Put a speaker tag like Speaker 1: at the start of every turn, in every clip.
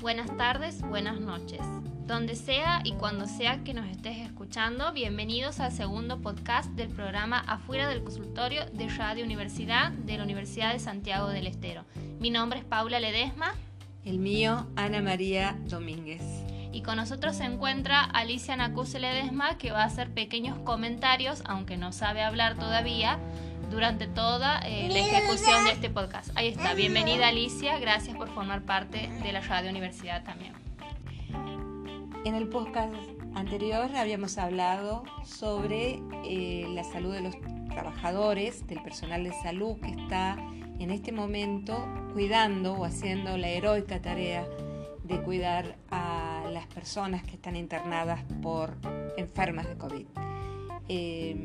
Speaker 1: Buenas tardes, buenas noches. Donde sea y cuando sea que nos estés escuchando, bienvenidos al segundo podcast del programa Afuera del Consultorio de Radio Universidad de la Universidad de Santiago del Estero. Mi nombre es Paula Ledesma.
Speaker 2: El mío, Ana María Domínguez.
Speaker 1: Y con nosotros se encuentra Alicia Nacuse Ledesma, que va a hacer pequeños comentarios, aunque no sabe hablar todavía, durante toda eh, la ejecución de este podcast. Ahí está, bienvenida Alicia, gracias por formar parte de la Radio Universidad también.
Speaker 2: En el podcast anterior habíamos hablado sobre eh, la salud de los trabajadores, del personal de salud que está en este momento cuidando o haciendo la heroica tarea de cuidar a las personas que están internadas por enfermas de COVID. Eh,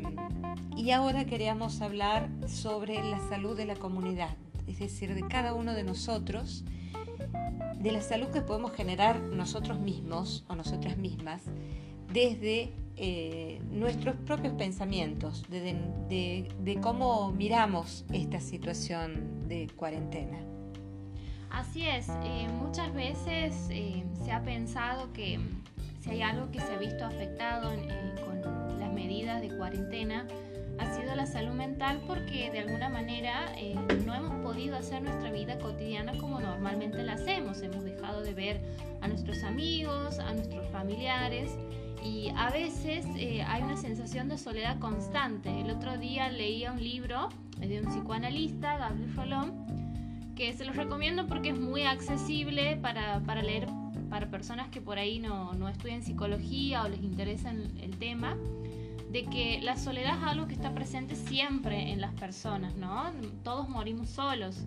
Speaker 2: y ahora queríamos hablar sobre la salud de la comunidad, es decir, de cada uno de nosotros, de la salud que podemos generar nosotros mismos o nosotras mismas desde eh, nuestros propios pensamientos, de, cómo miramos esta situación de cuarentena.
Speaker 1: Así es, eh, muchas veces se ha pensado que si hay algo que se ha visto afectado con las medidas de cuarentena, ha sido la salud mental porque de alguna manera eh, no hemos podido hacer nuestra vida cotidiana como normalmente la hacemos. Hemos dejado de ver a nuestros amigos, a nuestros familiares y a veces eh, hay una sensación de soledad constante. El otro día leía un libro de un psicoanalista, Gabriel Rolón, que se los recomiendo porque es muy accesible para, para leer para personas que por ahí no, no estudian psicología o les interesa el tema de que la soledad es algo que está presente siempre en las personas, ¿no? Todos morimos solos,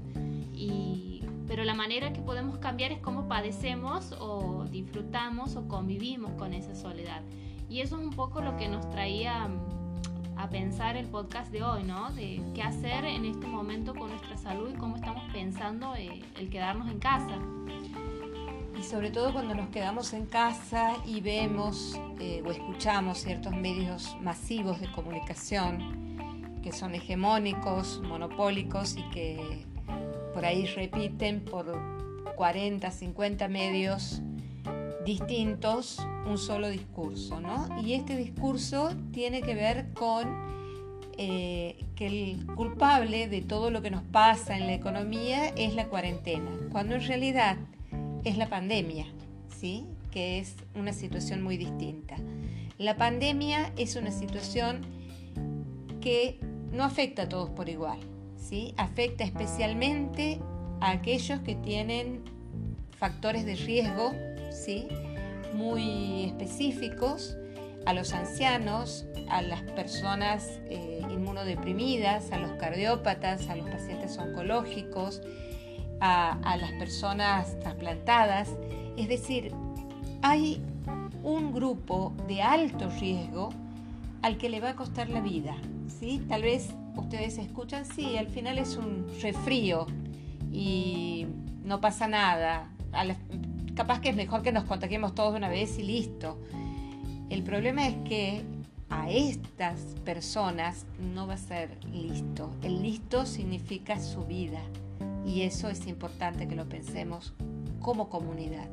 Speaker 1: y, pero la manera que podemos cambiar es cómo padecemos o disfrutamos o convivimos con esa soledad. Y eso es un poco lo que nos traía mm, a pensar el podcast de hoy, ¿no? De qué hacer en este momento con nuestra salud y cómo estamos pensando eh, el quedarnos en casa
Speaker 2: y sobre todo cuando nos quedamos en casa y vemos eh, o escuchamos ciertos medios masivos de comunicación que son hegemónicos, monopólicos y que por ahí repiten por 40, 50 medios distintos un solo discurso, ¿no? Y este discurso tiene que ver con eh, que el culpable de todo lo que nos pasa en la economía es la cuarentena, cuando en realidad es la pandemia, ¿sí? que es una situación muy distinta. La pandemia es una situación que no afecta a todos por igual, ¿sí? afecta especialmente a aquellos que tienen factores de riesgo ¿sí? muy específicos, a los ancianos, a las personas eh, inmunodeprimidas, a los cardiópatas, a los pacientes oncológicos, a, las personas trasplantadas. Es decir, hay un grupo de alto riesgo al que le va a costar la vida. ¿sí? Tal vez ustedes escuchan, sí, al final es un refrío y no pasa nada. capaz que es mejor que nos contagiemos todos de una vez y listo. El problema es que a estas personas no va a ser listo. El listo significa su vida. Y eso es importante que lo pensemos como comunidad,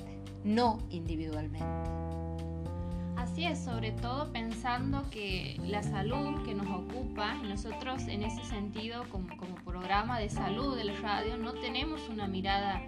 Speaker 2: no individualmente.
Speaker 1: Así es, sobre todo pensando que la salud que nos ocupa, nosotros en ese sentido como, programa de salud de la radio no tenemos una mirada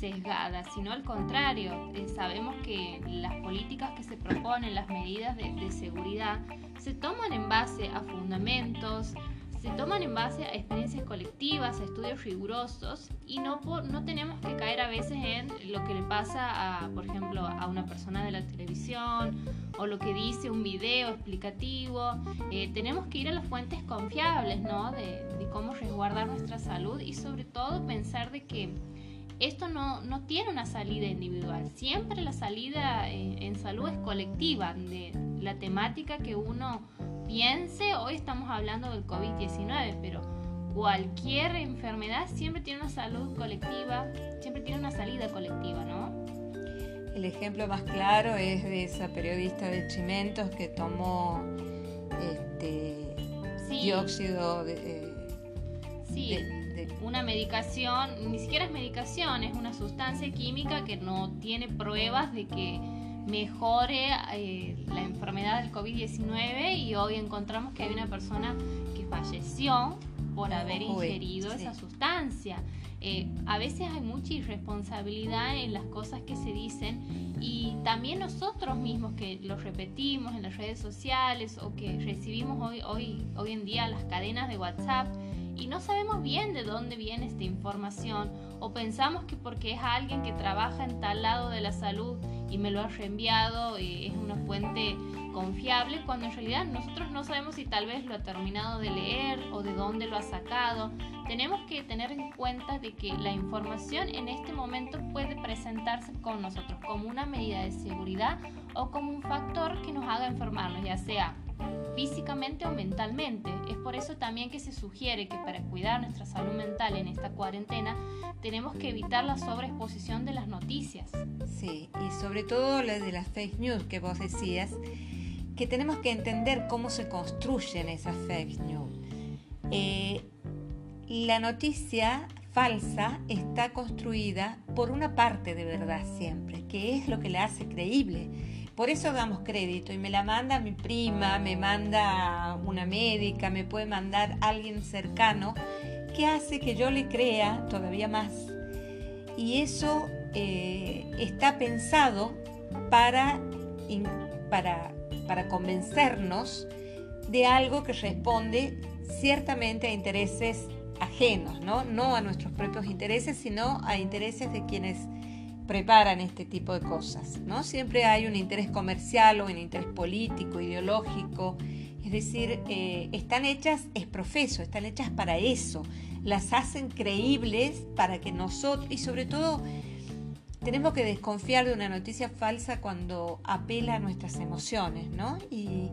Speaker 1: sesgada, sino al contrario, eh, sabemos que las políticas que se proponen, las medidas de seguridad, se toman en base a fundamentos, se toman en base a experiencias colectivas, a estudios rigurosos y no, no tenemos que caer a veces en lo que le pasa, a, por ejemplo, a una persona de la televisión o lo que dice un video explicativo. Eh, tenemos que ir a las fuentes confiables, ¿no? De, cómo resguardar nuestra salud y sobre todo pensar de que esto no, no tiene una salida individual. Siempre la salida en, en salud es colectiva, de la temática que uno piense, hoy estamos hablando del COVID-19, pero cualquier enfermedad siempre tiene una salud colectiva, siempre tiene una salida colectiva, ¿no?
Speaker 2: El ejemplo más claro es de esa periodista de Chimentos que tomó este, dióxido de...
Speaker 1: Sí, una medicación, ni siquiera es medicación, es una sustancia química que no tiene pruebas de que mejore eh, la enfermedad del COVID-19 y hoy encontramos que hay una persona que falleció por haber ingerido esa sustancia. Eh, a veces hay mucha irresponsabilidad en las cosas que se dicen y también nosotros mismos que lo repetimos en las redes sociales o que recibimos hoy, hoy, hoy en día las cadenas de WhatsApp y no sabemos bien de dónde viene esta información o pensamos que porque es alguien que trabaja en tal lado de la salud y me lo ha reenviado y es una fuente confiable cuando en realidad nosotros no sabemos si tal vez lo ha terminado de leer o de dónde lo ha sacado. Tenemos que tener en cuenta de que la información en este momento puede presentarse con nosotros como una medida de seguridad o como un factor que nos haga enfermarnos, ya sea físicamente o mentalmente. Es por eso también que se sugiere que para cuidar nuestra salud mental en esta cuarentena tenemos que evitar la sobreexposición de las noticias.
Speaker 2: Sí, y sobre todo la de las fake news que vos decías, que tenemos que entender cómo se construyen esas fake news. Eh, la noticia falsa está construida por una parte de verdad siempre, que es lo que la hace creíble por eso damos crédito y me la manda mi prima, me manda una médica, me puede mandar alguien cercano que hace que yo le crea todavía más. Y eso eh, está pensado para, para, para convencernos de algo que responde ciertamente a intereses ajenos, ¿no? no a nuestros propios intereses, sino a intereses de quienes preparan este tipo de cosas, ¿no? Siempre hay un interés comercial o un interés político, ideológico, es decir, eh, están hechas, es profeso, están hechas para eso, las hacen creíbles para que nosotros, y sobre todo, tenemos que desconfiar de una noticia falsa cuando apela a nuestras emociones, ¿no? Y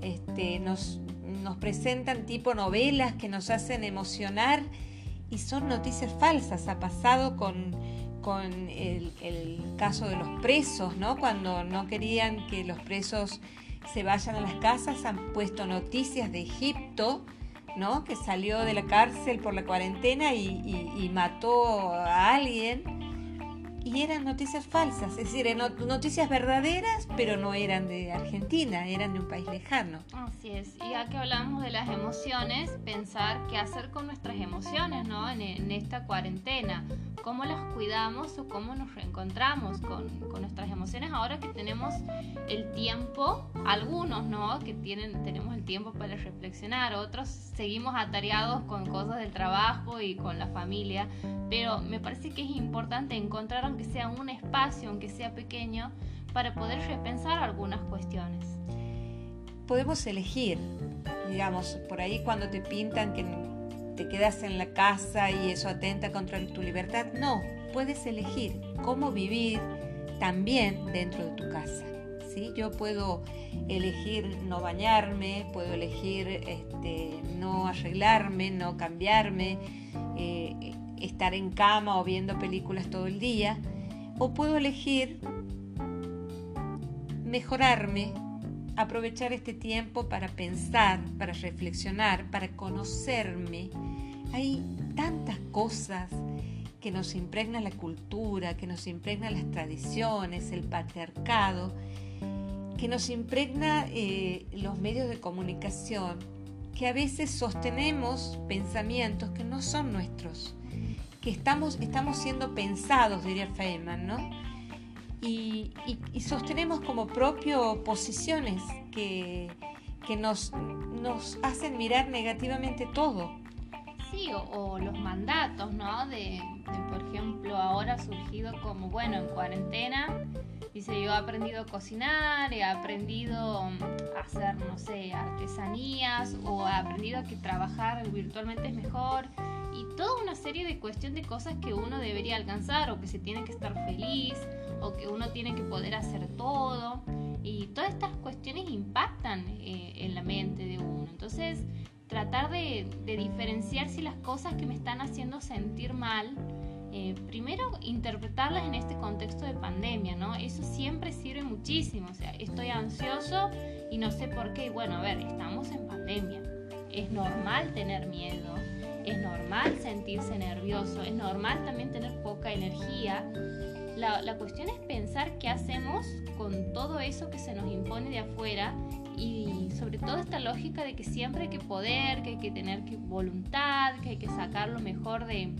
Speaker 2: este, nos, nos presentan tipo novelas que nos hacen emocionar y son noticias falsas. Ha pasado con con el, caso de los presos, ¿no? Cuando no querían que los presos se vayan a las casas, han puesto noticias de Egipto, ¿no? Que salió de la cárcel por la cuarentena y mató a alguien y eran noticias falsas, es decir, noticias verdaderas, pero no eran de Argentina, eran de un país lejano.
Speaker 1: Así es, y ya que hablamos de las emociones, pensar qué hacer con nuestras emociones, ¿no? En, esta cuarentena, cómo las cuidamos o cómo nos reencontramos con, con, nuestras emociones ahora que tenemos el tiempo, algunos, ¿no? Que tienen, tenemos el tiempo para reflexionar, otros seguimos atareados con cosas del trabajo y con la familia, pero me parece que es importante encontrar aunque sea un espacio, aunque sea pequeño, para poder repensar algunas cuestiones.
Speaker 2: Podemos elegir, digamos, por ahí cuando te pintan que te quedas en la casa y eso atenta contra tu libertad, no, puedes elegir cómo vivir también dentro de tu casa. ¿sí? Yo puedo elegir no bañarme, puedo elegir este, no arreglarme, no cambiarme, eh, estar en cama o viendo películas todo el día, o puedo elegir mejorarme, aprovechar este tiempo para pensar, para reflexionar, para conocerme. Hay tantas cosas que nos impregna la cultura, que nos impregna las tradiciones, el patriarcado, que nos impregna eh, los medios de comunicación, que a veces sostenemos pensamientos que no son nuestros estamos, estamos siendo pensados, diría Feynman, ¿no? Y, sostenemos como propio posiciones que, que nos, nos hacen mirar negativamente todo.
Speaker 1: Sí, o, los mandatos, ¿no? De, por ejemplo, ahora surgido como, bueno, en cuarentena, dice, yo he aprendido a cocinar, he aprendido a hacer, no sé, artesanías, o he aprendido a que trabajar virtualmente es mejor y toda una serie de cuestiones de cosas que uno debería alcanzar o que se tiene que estar feliz o que uno tiene que poder hacer todo y todas estas cuestiones impactan eh, en la mente de uno. Entonces tratar de, diferenciar si las cosas que me están haciendo sentir mal eh, primero interpretarlas en este contexto de pandemia, ¿no? Eso siempre sirve muchísimo, o sea, estoy ansioso y no sé por qué, bueno, a ver, estamos en pandemia, es normal tener miedo, es normal sentirse nervioso, es normal también tener poca energía. La, la, cuestión es pensar qué hacemos con todo eso que se nos impone de afuera y sobre todo esta lógica de que siempre hay que poder, que hay que tener voluntad, que hay que sacar lo mejor de,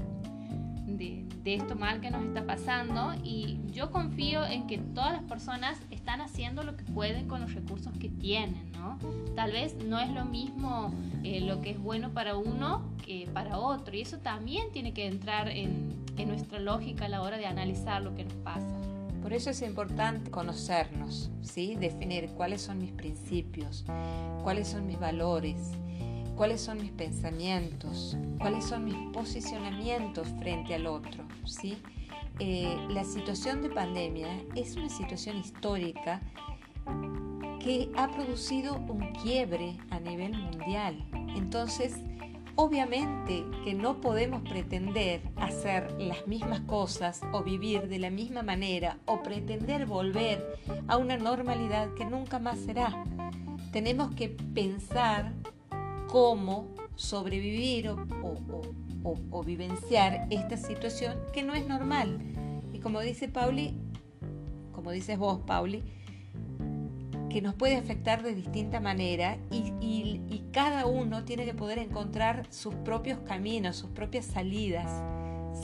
Speaker 1: de, esto mal que nos está pasando y yo confío en que todas las personas están haciendo lo que pueden con los recursos que tienen, ¿no? Tal vez no es lo mismo eh, lo que es bueno para uno que para otro y eso también tiene que entrar en, en nuestra lógica a la hora de analizar lo que nos pasa.
Speaker 2: Por eso es importante conocernos, ¿sí? definir cuáles son mis principios, cuáles son mis valores, cuáles son mis pensamientos, cuáles son mis posicionamientos frente al otro. ¿sí? Eh, la situación de pandemia es una situación histórica que ha producido un quiebre a nivel mundial. Entonces, obviamente que no podemos pretender hacer las mismas cosas o vivir de la misma manera o pretender volver a una normalidad que nunca más será. Tenemos que pensar cómo sobrevivir o, vivenciar esta situación que no es normal. Y como dice Pauli, como dices vos, Pauli, que nos puede afectar de distinta manera y, cada uno tiene que poder encontrar sus propios caminos, sus propias salidas.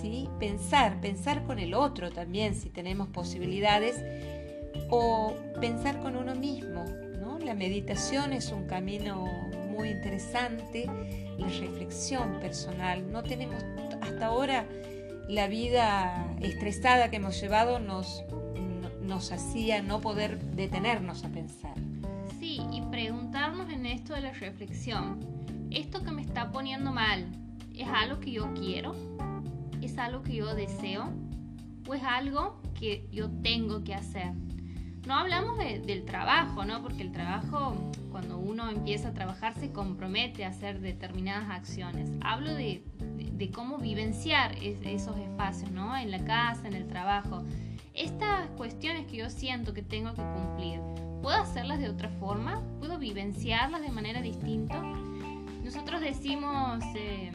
Speaker 2: ¿sí? Pensar, pensar con el otro también si tenemos posibilidades o pensar con uno mismo. ¿no? La meditación es un camino muy interesante, la reflexión personal. No tenemos hasta ahora la vida estresada que hemos llevado nos, nos hacía no poder detenernos a pensar.
Speaker 1: Sí, y preguntarnos en esto de la reflexión, ¿esto que me está poniendo mal es algo que yo quiero? ¿Es algo que yo deseo? ¿O es algo que yo tengo que hacer? No hablamos del trabajo, ¿no? Porque el trabajo, cuando uno empieza a trabajar, se compromete a hacer determinadas acciones. Hablo de, cómo vivenciar esos espacios, ¿no? En la casa, en el trabajo. Estas cuestiones que yo siento que tengo que cumplir, ¿puedo hacerlas de otra forma? ¿Puedo vivenciarlas de manera distinta? Nosotros decimos... Eh,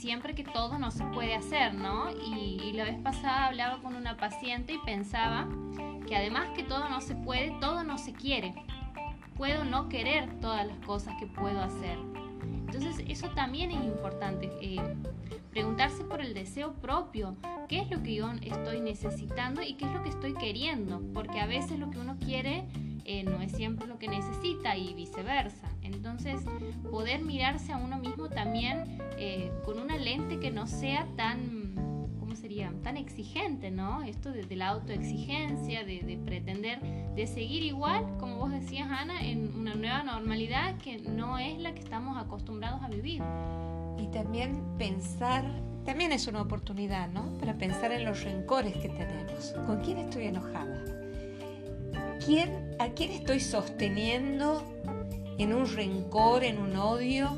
Speaker 1: siempre que todo no se puede hacer, ¿no? Y, la vez pasada hablaba con una paciente y pensaba que además que todo no se puede, todo no se quiere. Puedo no querer todas las cosas que puedo hacer. Entonces eso también es importante, eh, preguntarse por el deseo propio, qué es lo que yo estoy necesitando y qué es lo que estoy queriendo, porque a veces lo que uno quiere eh, no es siempre lo que necesita y viceversa. Entonces, poder mirarse a uno mismo también eh, con una lente que no sea tan, ¿cómo sería? Tan exigente, ¿no? Esto de, la autoexigencia, de, de, pretender, de seguir igual, como vos decías, Ana, en una nueva normalidad que no es la que estamos acostumbrados a vivir.
Speaker 2: Y también pensar también es una oportunidad, ¿no? Para pensar en los rencores que tenemos. ¿Con quién estoy enojada? ¿Quién, ¿A quién estoy sosteniendo en un rencor, en un odio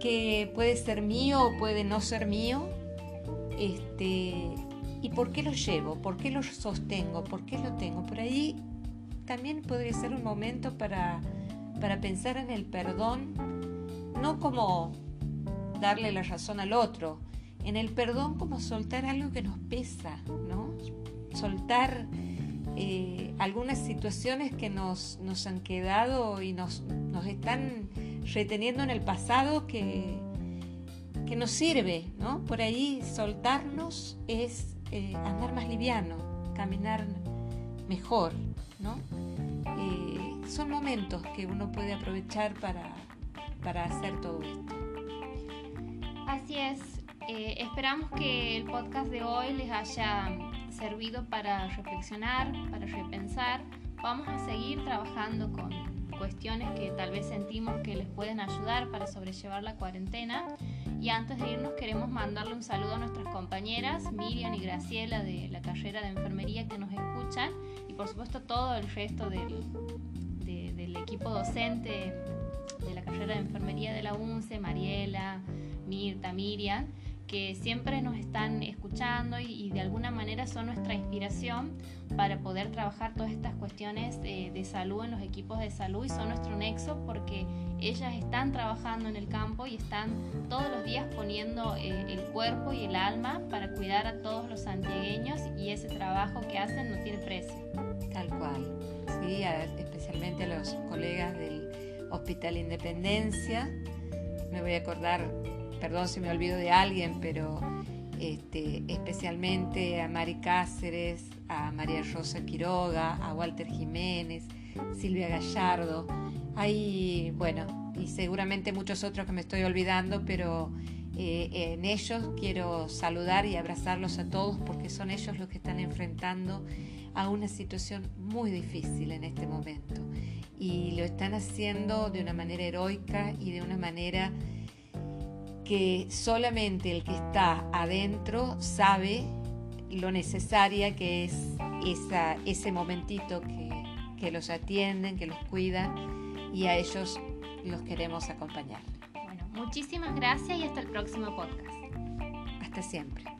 Speaker 2: que puede ser mío o puede no ser mío. Este, ¿Y por qué lo llevo? ¿Por qué lo sostengo? ¿Por qué lo tengo? Por ahí también podría ser un momento para, para pensar en el perdón, no como darle la razón al otro, en el perdón como soltar algo que nos pesa, ¿no? Soltar eh, algunas situaciones que nos, nos, han quedado y nos, nos, están reteniendo en el pasado que, que nos sirve, ¿no? Por ahí soltarnos es eh, andar más liviano, caminar mejor, ¿no? Eh, son momentos que uno puede aprovechar para, para hacer todo esto.
Speaker 1: Así es, esperamos que el podcast de hoy les haya servido para reflexionar, para repensar. Vamos a seguir trabajando con cuestiones que tal vez sentimos que les pueden ayudar para sobrellevar la cuarentena. Y antes de irnos queremos mandarle un saludo a nuestras compañeras Miriam y Graciela de la carrera de enfermería que nos escuchan y por supuesto todo el resto del, del equipo docente de la carrera de enfermería de la UNCE, Mariela, Mirta, Miriam que siempre nos están escuchando y, de alguna manera son nuestra inspiración para poder trabajar todas estas cuestiones de, salud en los equipos de salud y son nuestro nexo porque ellas están trabajando en el campo y están todos los días poniendo eh, el cuerpo y el alma para cuidar a todos los santiagueños y ese trabajo que hacen no tiene precio.
Speaker 2: Tal cual, sí, especialmente a los colegas del Hospital Independencia. Me voy a acordar perdón si me olvido de alguien, pero este, especialmente a Mari Cáceres, a María Rosa Quiroga, a Walter Jiménez, Silvia Gallardo. Hay, bueno, y seguramente muchos otros que me estoy olvidando, pero eh, en ellos quiero saludar y abrazarlos a todos porque son ellos los que están enfrentando a una situación muy difícil en este momento. Y lo están haciendo de una manera heroica y de una manera que solamente el que está adentro sabe lo necesaria que es esa, ese momentito que, que los atienden, que los cuidan y a ellos los queremos acompañar.
Speaker 1: Bueno, muchísimas gracias y hasta el próximo podcast.
Speaker 2: Hasta siempre.